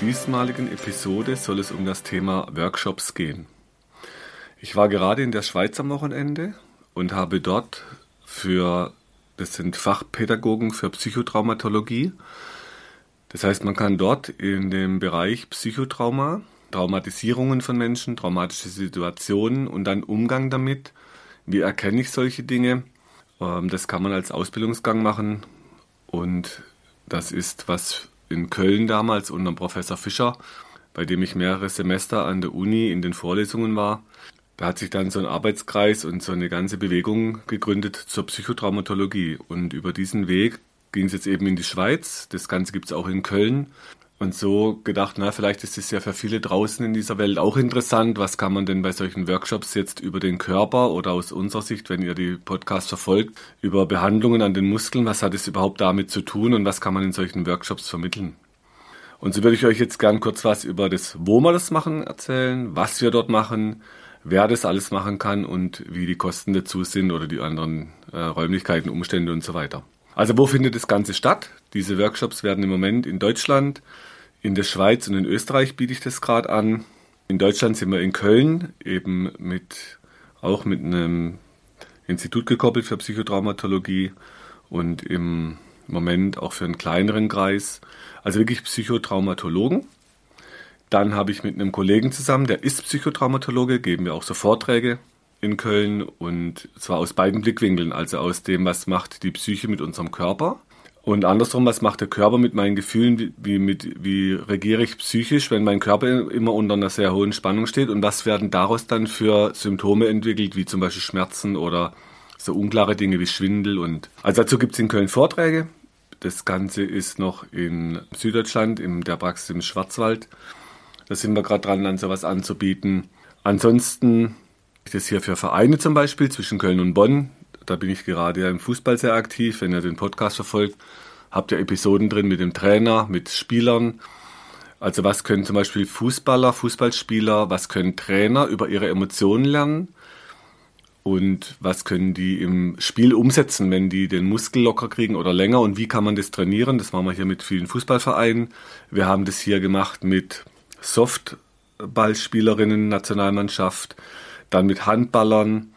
diesmaligen Episode soll es um das Thema Workshops gehen. Ich war gerade in der Schweiz am Wochenende und habe dort für, das sind Fachpädagogen für Psychotraumatologie. Das heißt, man kann dort in dem Bereich Psychotrauma, Traumatisierungen von Menschen, traumatische Situationen und dann Umgang damit, wie erkenne ich solche Dinge, ähm, das kann man als Ausbildungsgang machen und das ist was in Köln damals unter Professor Fischer, bei dem ich mehrere Semester an der Uni in den Vorlesungen war. Da hat sich dann so ein Arbeitskreis und so eine ganze Bewegung gegründet zur Psychotraumatologie. Und über diesen Weg ging es jetzt eben in die Schweiz. Das Ganze gibt es auch in Köln. Und so gedacht, na, vielleicht ist es ja für viele draußen in dieser Welt auch interessant. Was kann man denn bei solchen Workshops jetzt über den Körper oder aus unserer Sicht, wenn ihr die Podcasts verfolgt, über Behandlungen an den Muskeln, was hat es überhaupt damit zu tun und was kann man in solchen Workshops vermitteln? Und so würde ich euch jetzt gern kurz was über das, wo wir das machen, erzählen, was wir dort machen, wer das alles machen kann und wie die Kosten dazu sind oder die anderen äh, Räumlichkeiten, Umstände und so weiter. Also wo findet das Ganze statt? Diese Workshops werden im Moment in Deutschland, in der Schweiz und in Österreich biete ich das gerade an. In Deutschland sind wir in Köln, eben mit auch mit einem Institut gekoppelt für Psychotraumatologie und im Moment auch für einen kleineren Kreis. Also wirklich Psychotraumatologen. Dann habe ich mit einem Kollegen zusammen, der ist Psychotraumatologe, geben wir auch so Vorträge in Köln und zwar aus beiden Blickwinkeln, also aus dem, was macht die Psyche mit unserem Körper und andersrum, was macht der Körper mit meinen Gefühlen, wie, mit, wie regiere ich psychisch, wenn mein Körper immer unter einer sehr hohen Spannung steht und was werden daraus dann für Symptome entwickelt, wie zum Beispiel Schmerzen oder so unklare Dinge wie Schwindel und also dazu gibt es in Köln Vorträge. Das Ganze ist noch in Süddeutschland, in der Praxis im Schwarzwald. Da sind wir gerade dran, dann sowas anzubieten. Ansonsten das hier für Vereine zum Beispiel zwischen Köln und Bonn. Da bin ich gerade ja im Fußball sehr aktiv. Wenn ihr den Podcast verfolgt, habt ihr Episoden drin mit dem Trainer, mit Spielern. Also was können zum Beispiel Fußballer, Fußballspieler, was können Trainer über ihre Emotionen lernen? Und was können die im Spiel umsetzen, wenn die den Muskel locker kriegen oder länger? Und wie kann man das trainieren? Das machen wir hier mit vielen Fußballvereinen. Wir haben das hier gemacht mit Softballspielerinnen, Nationalmannschaft dann mit Handballern.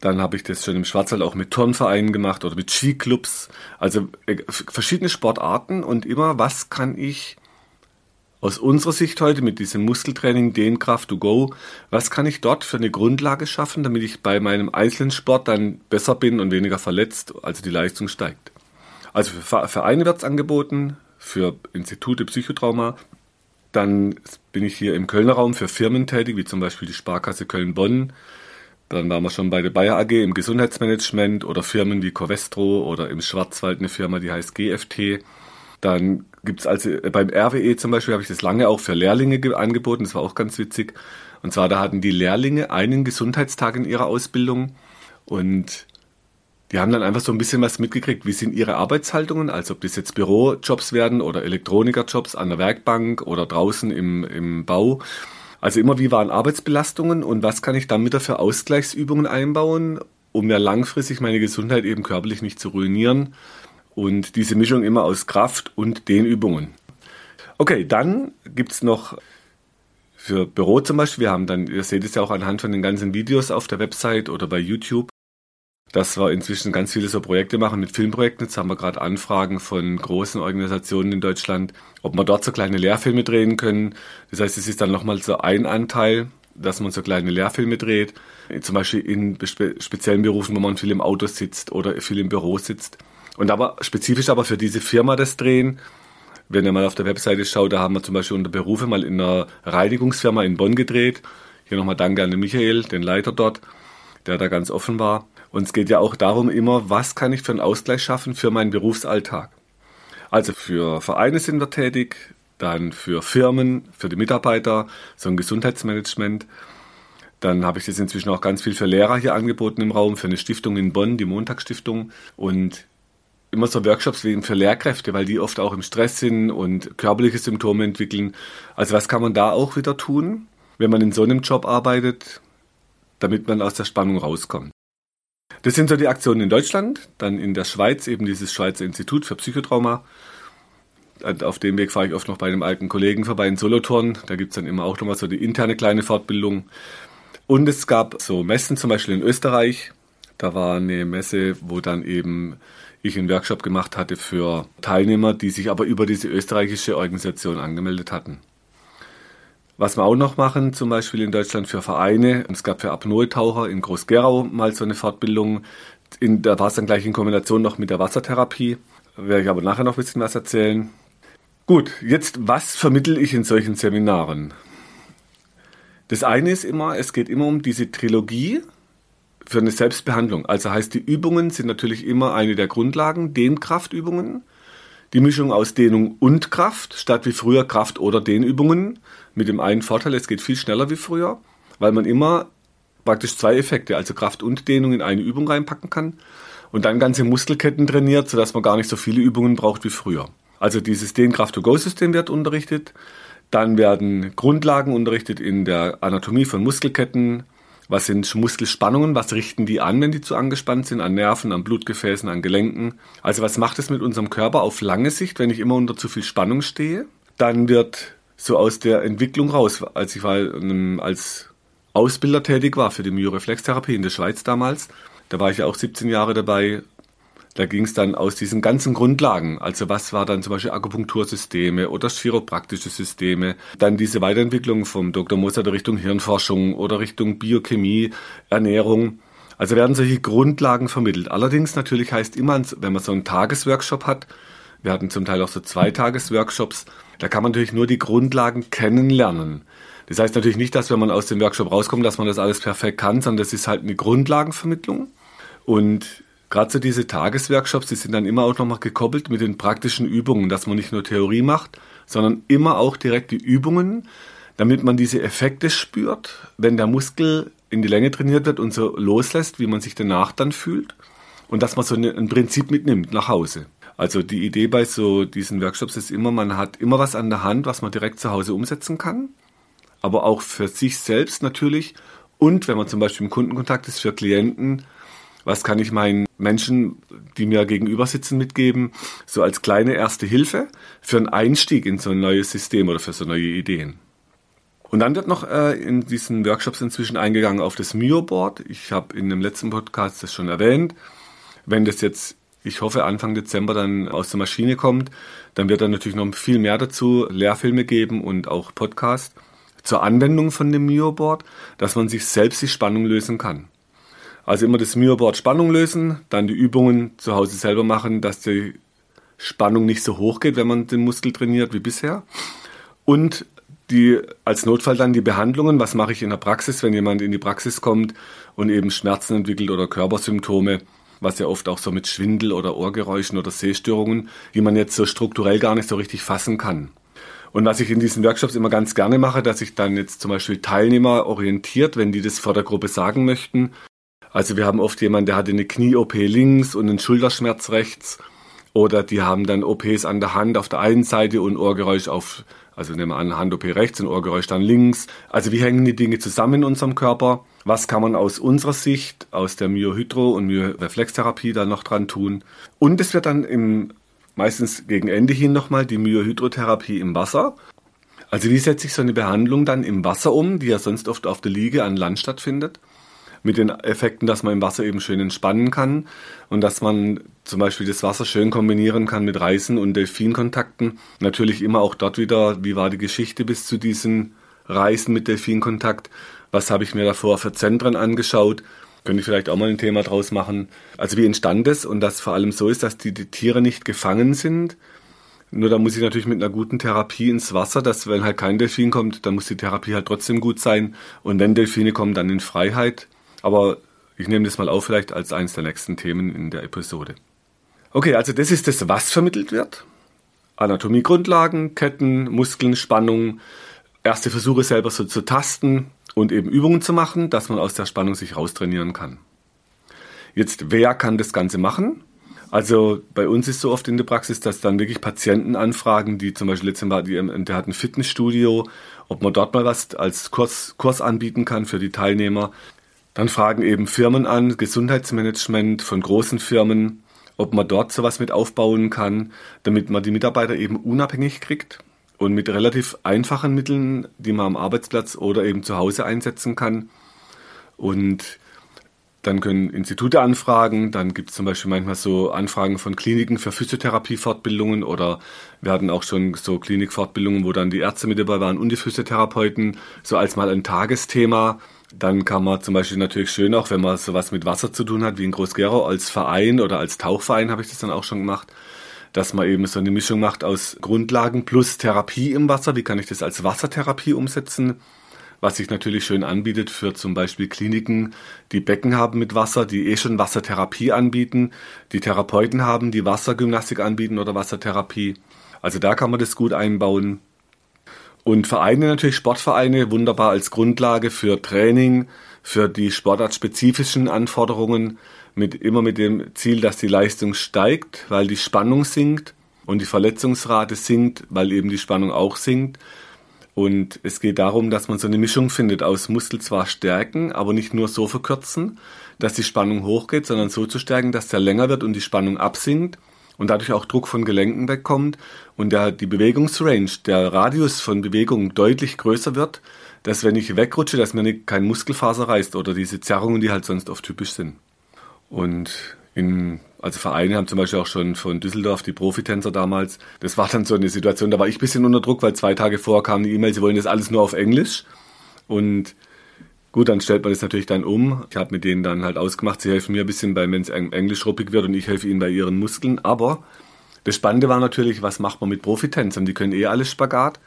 Dann habe ich das schon im Schwarzwald auch mit Turnvereinen gemacht oder mit Skiclubs. Also äh, verschiedene Sportarten und immer, was kann ich aus unserer Sicht heute mit diesem Muskeltraining, den Kraft to Go, was kann ich dort für eine Grundlage schaffen, damit ich bei meinem einzelnen Sport dann besser bin und weniger verletzt, also die Leistung steigt. Also für Vereine wird es angeboten, für Institute Psychotrauma, dann bin ich hier im Kölner Raum für Firmen tätig, wie zum Beispiel die Sparkasse Köln-Bonn. Dann waren wir schon bei der Bayer AG im Gesundheitsmanagement oder Firmen wie Covestro oder im Schwarzwald eine Firma, die heißt GFT. Dann gibt es also äh, beim RWE zum Beispiel, habe ich das lange auch für Lehrlinge angeboten, das war auch ganz witzig. Und zwar, da hatten die Lehrlinge einen Gesundheitstag in ihrer Ausbildung und die haben dann einfach so ein bisschen was mitgekriegt, wie sind ihre Arbeitshaltungen, also ob das jetzt Bürojobs werden oder Elektronikerjobs an der Werkbank oder draußen im, im Bau. Also immer wie waren Arbeitsbelastungen und was kann ich dann wieder für Ausgleichsübungen einbauen, um mir langfristig meine Gesundheit eben körperlich nicht zu ruinieren. Und diese Mischung immer aus Kraft und Dehnübungen. Okay, dann gibt's noch für Büro zum Beispiel, wir haben dann, ihr seht es ja auch anhand von den ganzen Videos auf der Website oder bei YouTube, dass wir inzwischen ganz viele so Projekte machen mit Filmprojekten. Jetzt haben wir gerade Anfragen von großen Organisationen in Deutschland, ob wir dort so kleine Lehrfilme drehen können. Das heißt, es ist dann nochmal so ein Anteil, dass man so kleine Lehrfilme dreht. Zum Beispiel in spe speziellen Berufen, wo man viel im Auto sitzt oder viel im Büro sitzt. Und aber spezifisch aber für diese Firma das drehen. Wenn ihr mal auf der Webseite schaut, da haben wir zum Beispiel unter Berufe mal in einer Reinigungsfirma in Bonn gedreht. Hier nochmal Danke an den Michael, den Leiter dort, der da ganz offen war. Und es geht ja auch darum immer, was kann ich für einen Ausgleich schaffen für meinen Berufsalltag. Also für Vereine sind wir tätig, dann für Firmen, für die Mitarbeiter, so ein Gesundheitsmanagement. Dann habe ich das inzwischen auch ganz viel für Lehrer hier angeboten im Raum, für eine Stiftung in Bonn, die Montagsstiftung. Und immer so Workshops wie für Lehrkräfte, weil die oft auch im Stress sind und körperliche Symptome entwickeln. Also was kann man da auch wieder tun, wenn man in so einem Job arbeitet, damit man aus der Spannung rauskommt? Das sind so die Aktionen in Deutschland, dann in der Schweiz eben dieses Schweizer Institut für Psychotrauma. Auf dem Weg fahre ich oft noch bei einem alten Kollegen vorbei in Solothurn. Da gibt es dann immer auch nochmal so die interne kleine Fortbildung. Und es gab so Messen, zum Beispiel in Österreich. Da war eine Messe, wo dann eben ich einen Workshop gemacht hatte für Teilnehmer, die sich aber über diese österreichische Organisation angemeldet hatten. Was wir auch noch machen, zum Beispiel in Deutschland für Vereine, es gab für Apnoe-Taucher in Groß-Gerau mal so eine Fortbildung, in, da war es dann gleich in Kombination noch mit der Wassertherapie, werde ich aber nachher noch ein bisschen was erzählen. Gut, jetzt was vermittel ich in solchen Seminaren? Das eine ist immer, es geht immer um diese Trilogie für eine Selbstbehandlung. Also heißt, die Übungen sind natürlich immer eine der Grundlagen, Dehnkraftübungen. Die Mischung aus Dehnung und Kraft, statt wie früher Kraft- oder Dehnübungen. Mit dem einen Vorteil, es geht viel schneller wie früher, weil man immer praktisch zwei Effekte, also Kraft und Dehnung in eine Übung reinpacken kann und dann ganze Muskelketten trainiert, sodass man gar nicht so viele Übungen braucht wie früher. Also dieses Dehnkraft-to-go-System wird unterrichtet. Dann werden Grundlagen unterrichtet in der Anatomie von Muskelketten, was sind Muskelspannungen? Was richten die an, wenn die zu angespannt sind? An Nerven, an Blutgefäßen, an Gelenken? Also was macht es mit unserem Körper auf lange Sicht, wenn ich immer unter zu viel Spannung stehe? Dann wird so aus der Entwicklung raus, als ich mal als Ausbilder tätig war für die Myoreflextherapie in der Schweiz damals, da war ich ja auch 17 Jahre dabei, da ging es dann aus diesen ganzen Grundlagen, also was war dann zum Beispiel Akupunktursysteme oder chiropraktische Systeme, dann diese Weiterentwicklung vom Dr. Moser Richtung Hirnforschung oder Richtung Biochemie, Ernährung. Also werden solche Grundlagen vermittelt. Allerdings natürlich heißt immer, wenn man so einen Tagesworkshop hat, wir hatten zum Teil auch so zwei Tagesworkshops, da kann man natürlich nur die Grundlagen kennenlernen. Das heißt natürlich nicht, dass wenn man aus dem Workshop rauskommt, dass man das alles perfekt kann, sondern das ist halt eine Grundlagenvermittlung. Und gerade so diese Tagesworkshops, die sind dann immer auch nochmal gekoppelt mit den praktischen Übungen, dass man nicht nur Theorie macht, sondern immer auch direkt die Übungen, damit man diese Effekte spürt, wenn der Muskel in die Länge trainiert wird und so loslässt, wie man sich danach dann fühlt. Und dass man so ein Prinzip mitnimmt nach Hause. Also die Idee bei so diesen Workshops ist immer, man hat immer was an der Hand, was man direkt zu Hause umsetzen kann, aber auch für sich selbst natürlich. Und wenn man zum Beispiel im Kundenkontakt ist, für Klienten was kann ich meinen Menschen, die mir gegenüber sitzen, mitgeben, so als kleine erste Hilfe für einen Einstieg in so ein neues System oder für so neue Ideen. Und dann wird noch äh, in diesen Workshops inzwischen eingegangen auf das Mio-Board. Ich habe in dem letzten Podcast das schon erwähnt. Wenn das jetzt, ich hoffe, Anfang Dezember dann aus der Maschine kommt, dann wird dann natürlich noch viel mehr dazu, Lehrfilme geben und auch Podcast zur Anwendung von dem Mio-Board, dass man sich selbst die Spannung lösen kann. Also immer das Mio-Board Spannung lösen, dann die Übungen zu Hause selber machen, dass die Spannung nicht so hoch geht, wenn man den Muskel trainiert wie bisher. Und die als Notfall dann die Behandlungen. Was mache ich in der Praxis, wenn jemand in die Praxis kommt und eben Schmerzen entwickelt oder Körpersymptome, was ja oft auch so mit Schwindel oder Ohrgeräuschen oder Sehstörungen, die man jetzt so strukturell gar nicht so richtig fassen kann. Und was ich in diesen Workshops immer ganz gerne mache, dass ich dann jetzt zum Beispiel Teilnehmer orientiert, wenn die das vor der Gruppe sagen möchten, also wir haben oft jemanden, der hatte eine Knie-OP links und einen Schulterschmerz rechts. Oder die haben dann OPs an der Hand auf der einen Seite und Ohrgeräusch auf, also nehmen wir an, Hand-OP rechts und Ohrgeräusch dann links. Also wie hängen die Dinge zusammen in unserem Körper? Was kann man aus unserer Sicht, aus der Myohydro- und Myoreflextherapie da noch dran tun? Und es wird dann im, meistens gegen Ende hin nochmal die Myohydrotherapie im Wasser. Also wie setze ich so eine Behandlung dann im Wasser um, die ja sonst oft auf der Liege an Land stattfindet? Mit den Effekten, dass man im Wasser eben schön entspannen kann und dass man zum Beispiel das Wasser schön kombinieren kann mit Reisen und Delfinkontakten. Natürlich immer auch dort wieder, wie war die Geschichte bis zu diesen Reisen mit Delfinkontakt? Was habe ich mir davor für Zentren angeschaut? Könnte ich vielleicht auch mal ein Thema draus machen. Also wie entstand es und das vor allem so ist, dass die, die Tiere nicht gefangen sind, nur da muss ich natürlich mit einer guten Therapie ins Wasser, dass wenn halt kein Delfin kommt, dann muss die Therapie halt trotzdem gut sein. Und wenn Delfine kommen, dann in Freiheit. Aber ich nehme das mal auf vielleicht als eines der nächsten Themen in der Episode. Okay, also das ist das, was vermittelt wird. Anatomiegrundlagen, Ketten, Muskeln, Spannung, erste Versuche selber so zu tasten und eben Übungen zu machen, dass man aus der Spannung sich raustrainieren kann. Jetzt, wer kann das Ganze machen? Also bei uns ist so oft in der Praxis, dass dann wirklich Patienten anfragen, die zum Beispiel letztes Mal, die, der hat ein Fitnessstudio, ob man dort mal was als Kurs, Kurs anbieten kann für die Teilnehmer. Dann fragen eben Firmen an, Gesundheitsmanagement von großen Firmen, ob man dort sowas mit aufbauen kann, damit man die Mitarbeiter eben unabhängig kriegt und mit relativ einfachen Mitteln, die man am Arbeitsplatz oder eben zu Hause einsetzen kann. Und dann können Institute anfragen, dann gibt es zum Beispiel manchmal so Anfragen von Kliniken für Physiotherapie-Fortbildungen oder wir hatten auch schon so Klinikfortbildungen, wo dann die Ärzte mit dabei waren und die Physiotherapeuten, so als mal ein Tagesthema. Dann kann man zum Beispiel natürlich schön auch, wenn man sowas mit Wasser zu tun hat, wie in Groß-Gerau als Verein oder als Tauchverein habe ich das dann auch schon gemacht, dass man eben so eine Mischung macht aus Grundlagen plus Therapie im Wasser. Wie kann ich das als Wassertherapie umsetzen? was sich natürlich schön anbietet für zum Beispiel Kliniken, die Becken haben mit Wasser, die eh schon Wassertherapie anbieten, die Therapeuten haben, die Wassergymnastik anbieten oder Wassertherapie. Also da kann man das gut einbauen. Und Vereine natürlich, Sportvereine, wunderbar als Grundlage für Training, für die sportartspezifischen Anforderungen, mit, immer mit dem Ziel, dass die Leistung steigt, weil die Spannung sinkt und die Verletzungsrate sinkt, weil eben die Spannung auch sinkt. Und es geht darum, dass man so eine Mischung findet aus Muskel zwar stärken, aber nicht nur so verkürzen, dass die Spannung hochgeht, sondern so zu stärken, dass der länger wird und die Spannung absinkt und dadurch auch Druck von Gelenken wegkommt und der, die Bewegungsrange, der Radius von Bewegung deutlich größer wird, dass wenn ich wegrutsche, dass mir kein Muskelfaser reißt oder diese Zerrungen, die halt sonst oft typisch sind. Und in also Vereine haben zum Beispiel auch schon von Düsseldorf die Profitänzer damals. Das war dann so eine Situation, da war ich ein bisschen unter Druck, weil zwei Tage vorher kam die E-Mail, sie wollen das alles nur auf Englisch. Und gut, dann stellt man das natürlich dann um. Ich habe mit denen dann halt ausgemacht, sie helfen mir ein bisschen, wenn es Englisch ruppig wird und ich helfe ihnen bei ihren Muskeln. Aber das Spannende war natürlich, was macht man mit Profitänzern? Die können eh alles Spagat.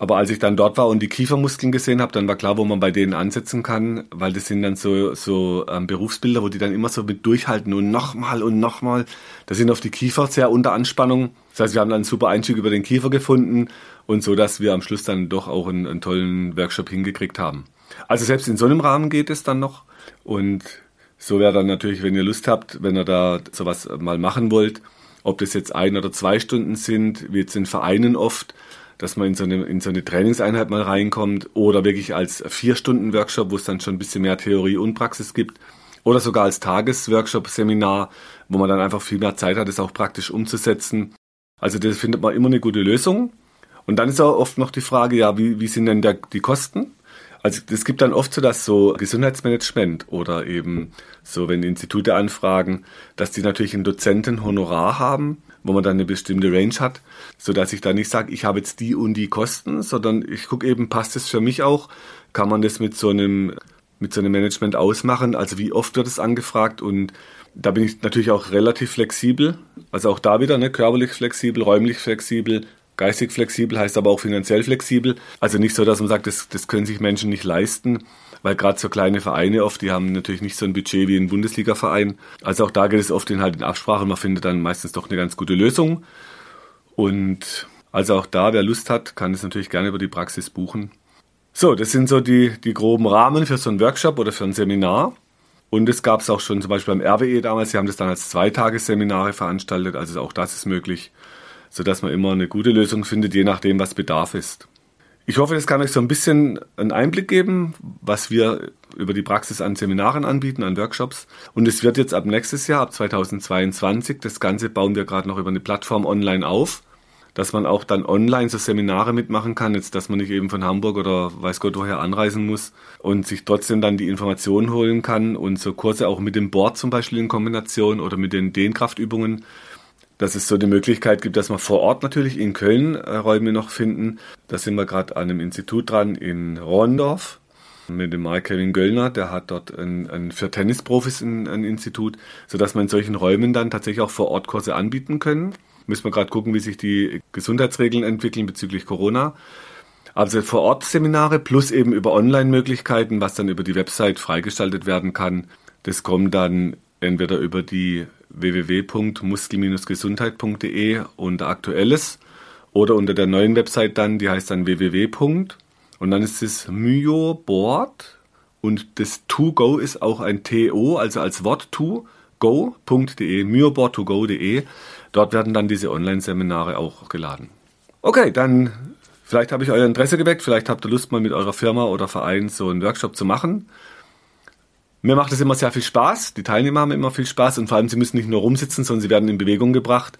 Aber als ich dann dort war und die Kiefermuskeln gesehen habe, dann war klar, wo man bei denen ansetzen kann, weil das sind dann so, so ähm, Berufsbilder, wo die dann immer so mit durchhalten und nochmal und nochmal. Da sind auf die Kiefer sehr unter Anspannung. Das heißt, wir haben dann einen super Einstieg über den Kiefer gefunden und so, dass wir am Schluss dann doch auch einen, einen tollen Workshop hingekriegt haben. Also selbst in so einem Rahmen geht es dann noch und so wäre dann natürlich, wenn ihr Lust habt, wenn ihr da sowas mal machen wollt, ob das jetzt ein oder zwei Stunden sind, wie jetzt in Vereinen oft, dass man in so, eine, in so eine Trainingseinheit mal reinkommt oder wirklich als Vier-Stunden-Workshop, wo es dann schon ein bisschen mehr Theorie und Praxis gibt oder sogar als Tagesworkshop-Seminar, wo man dann einfach viel mehr Zeit hat, es auch praktisch umzusetzen. Also das findet man immer eine gute Lösung. Und dann ist auch oft noch die Frage, ja, wie, wie sind denn da die Kosten? Also es gibt dann oft so, dass so Gesundheitsmanagement oder eben so, wenn Institute anfragen, dass die natürlich einen Dozentenhonorar haben wo man dann eine bestimmte Range hat, so dass ich da nicht sage, ich habe jetzt die und die Kosten, sondern ich gucke eben, passt es für mich auch? Kann man das mit so einem mit so einem Management ausmachen? Also wie oft wird es angefragt? Und da bin ich natürlich auch relativ flexibel. Also auch da wieder, ne, körperlich flexibel, räumlich flexibel, geistig flexibel heißt aber auch finanziell flexibel. Also nicht so, dass man sagt, das, das können sich Menschen nicht leisten weil gerade so kleine Vereine oft, die haben natürlich nicht so ein Budget wie ein Bundesliga-Verein. Also auch da geht es oft in halt in Absprache man findet dann meistens doch eine ganz gute Lösung. Und also auch da, wer Lust hat, kann es natürlich gerne über die Praxis buchen. So, das sind so die, die groben Rahmen für so einen Workshop oder für ein Seminar. Und es gab es auch schon zum Beispiel beim RWE damals, sie haben das dann als Zweitagesseminare veranstaltet, also auch das ist möglich, sodass man immer eine gute Lösung findet, je nachdem, was Bedarf ist. Ich hoffe, das kann euch so ein bisschen einen Einblick geben, was wir über die Praxis an Seminaren anbieten, an Workshops. Und es wird jetzt ab nächstes Jahr, ab 2022, das Ganze bauen wir gerade noch über eine Plattform online auf, dass man auch dann online so Seminare mitmachen kann, jetzt dass man nicht eben von Hamburg oder weiß Gott woher anreisen muss und sich trotzdem dann die Informationen holen kann und so Kurse auch mit dem Board zum Beispiel in Kombination oder mit den Dehnkraftübungen dass es so die Möglichkeit gibt, dass wir vor Ort natürlich in Köln äh, Räume noch finden. Da sind wir gerade an einem Institut dran in Rondorf mit dem Mark Kevin Göllner, der hat dort ein, ein für Tennisprofis ein, ein Institut, sodass wir in solchen Räumen dann tatsächlich auch vor Ort Kurse anbieten können. Müssen wir gerade gucken, wie sich die Gesundheitsregeln entwickeln bezüglich Corona. Also vor Ort Seminare plus eben über Online-Möglichkeiten, was dann über die Website freigestaltet werden kann. Das kommt dann entweder über die www.muskel-gesundheit.de unter Aktuelles oder unter der neuen Website dann, die heißt dann www. Und dann ist es Myo Board und das To Go ist auch ein TO, also als Wort to go.de, myoboard2go.de. Dort werden dann diese Online-Seminare auch geladen. Okay, dann vielleicht habe ich euer Interesse geweckt, vielleicht habt ihr Lust mal mit eurer Firma oder Verein so einen Workshop zu machen. Mir macht es immer sehr viel Spaß. Die Teilnehmer haben immer viel Spaß und vor allem sie müssen nicht nur rumsitzen, sondern sie werden in Bewegung gebracht.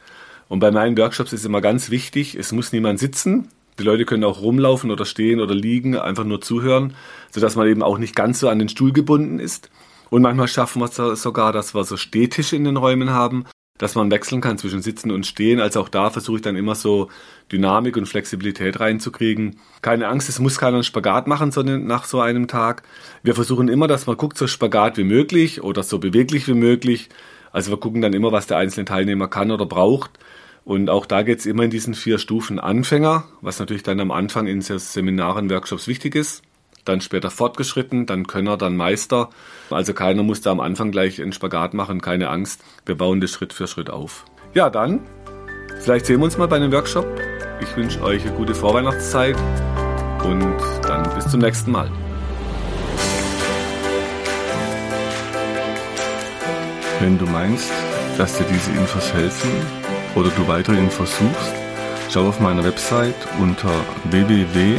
Und bei meinen Workshops ist immer ganz wichtig, es muss niemand sitzen. Die Leute können auch rumlaufen oder stehen oder liegen, einfach nur zuhören, sodass man eben auch nicht ganz so an den Stuhl gebunden ist. Und manchmal schaffen wir es sogar, dass wir so Stehtische in den Räumen haben, dass man wechseln kann zwischen Sitzen und Stehen. Also auch da versuche ich dann immer so Dynamik und Flexibilität reinzukriegen. Keine Angst, es muss keiner einen Spagat machen sondern nach so einem Tag. Wir versuchen immer, dass man guckt, so Spagat wie möglich oder so beweglich wie möglich. Also wir gucken dann immer, was der einzelne Teilnehmer kann oder braucht. Und auch da geht es immer in diesen vier Stufen Anfänger, was natürlich dann am Anfang in Seminaren, Workshops wichtig ist dann später fortgeschritten, dann Könner, dann Meister. Also keiner muss da am Anfang gleich einen Spagat machen, keine Angst. Wir bauen das Schritt für Schritt auf. Ja, dann, vielleicht sehen wir uns mal bei einem Workshop. Ich wünsche euch eine gute Vorweihnachtszeit und dann bis zum nächsten Mal. Wenn du meinst, dass dir diese Infos helfen oder du weitere Infos suchst, schau auf meiner Website unter www